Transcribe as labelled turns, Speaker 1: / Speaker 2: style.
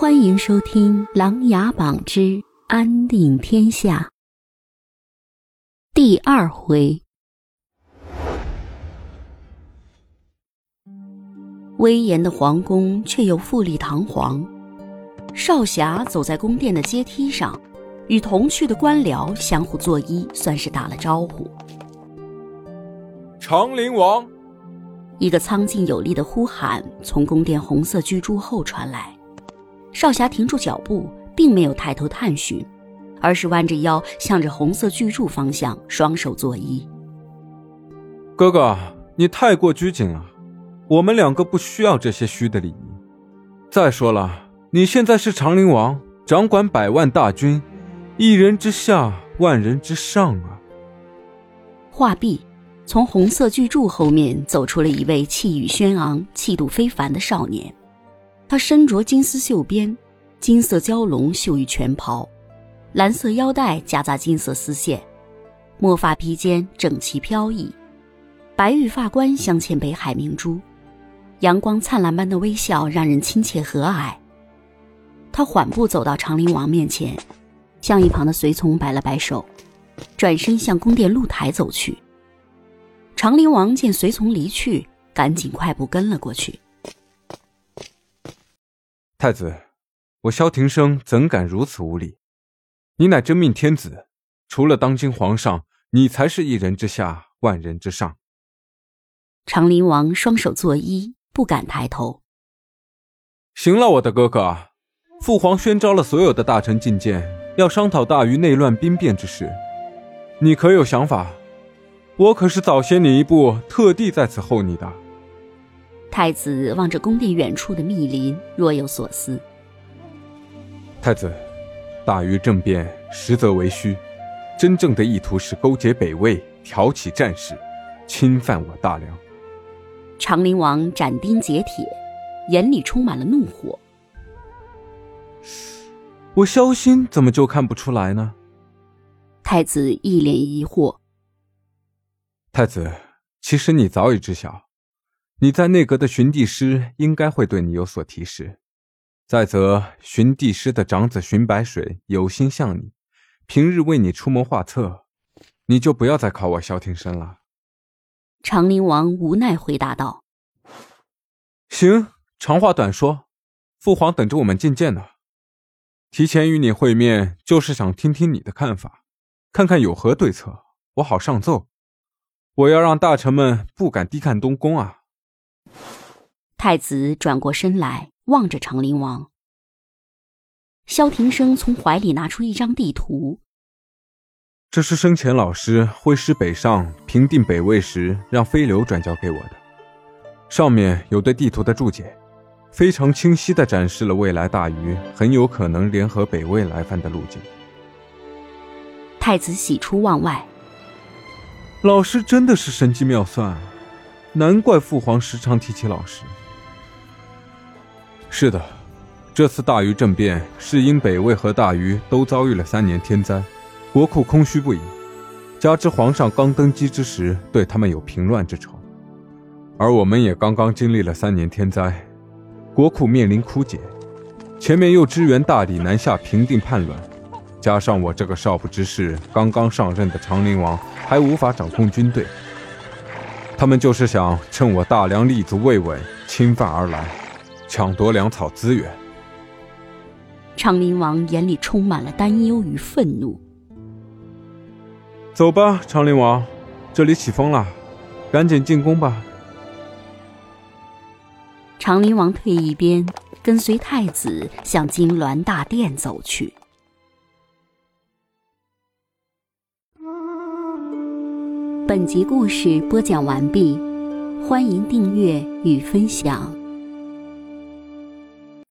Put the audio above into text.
Speaker 1: 欢迎收听《琅琊榜之安定天下》第二回。威严的皇宫却又富丽堂皇。少侠走在宫殿的阶梯上，与同去的官僚相互作揖，算是打了招呼。
Speaker 2: 长陵王，
Speaker 1: 一个苍劲有力的呼喊从宫殿红色巨柱后传来。少侠停住脚步，并没有抬头探寻，而是弯着腰向着红色巨柱方向，双手作揖。
Speaker 2: 哥哥，你太过拘谨了，我们两个不需要这些虚的礼仪。再说了，你现在是长陵王，掌管百万大军，一人之下，万人之上啊！
Speaker 1: 话毕，从红色巨柱后面走出了一位气宇轩昂、气度非凡的少年。他身着金丝绣边、金色蛟龙绣玉全袍，蓝色腰带夹杂金色丝线，墨发披肩整齐飘逸，白玉发冠镶嵌北海明珠，阳光灿烂般的微笑让人亲切和蔼。他缓步走到长陵王面前，向一旁的随从摆了摆手，转身向宫殿露台走去。长陵王见随从离去，赶紧快步跟了过去。
Speaker 2: 太子，我萧庭生怎敢如此无礼？你乃真命天子，除了当今皇上，你才是一人之下，万人之上。
Speaker 1: 长林王双手作揖，不敢抬头。
Speaker 2: 行了，我的哥哥，父皇宣召了所有的大臣觐见，要商讨大禹内乱兵变之事，你可有想法？我可是早先你一步，特地在此候你的。
Speaker 1: 太子望着宫殿远处的密林，若有所思。
Speaker 2: 太子，大禹政变实则为虚，真正的意图是勾结北魏，挑起战事，侵犯我大梁。
Speaker 1: 长陵王斩钉截铁，眼里充满了怒火。
Speaker 2: 我萧心怎么就看不出来呢？
Speaker 1: 太子一脸疑惑。
Speaker 2: 太子，其实你早已知晓。你在内阁的巡地师应该会对你有所提示。再则，巡地师的长子巡白水有心向你，平日为你出谋划策，你就不要再考我萧庭生了。
Speaker 1: 长陵王无奈回答道：“
Speaker 2: 行，长话短说，父皇等着我们觐见呢。提前与你会面，就是想听听你的看法，看看有何对策，我好上奏。我要让大臣们不敢低看东宫啊。”
Speaker 1: 太子转过身来，望着长陵王。萧庭生从怀里拿出一张地图，
Speaker 2: 这是生前老师挥师北上平定北魏时让飞流转交给我的，上面有对地图的注解，非常清晰的展示了未来大禹很有可能联合北魏来犯的路径。
Speaker 1: 太子喜出望外，
Speaker 2: 老师真的是神机妙算，难怪父皇时常提起老师。是的，这次大禹政变是因北魏和大禹都遭遇了三年天灾，国库空虚不已，加之皇上刚登基之时对他们有平乱之仇，而我们也刚刚经历了三年天灾，国库面临枯竭，前面又支援大理南下平定叛乱，加上我这个少不知事刚刚上任的长陵王还无法掌控军队，他们就是想趁我大梁立足未稳，侵犯而来。抢夺粮草资源，
Speaker 1: 长林王眼里充满了担忧与愤怒。
Speaker 2: 走吧，长林王，这里起风了，赶紧进宫吧。
Speaker 1: 长林王退一边，跟随太子向金銮大殿走去。本集故事播讲完毕，欢迎订阅与分享。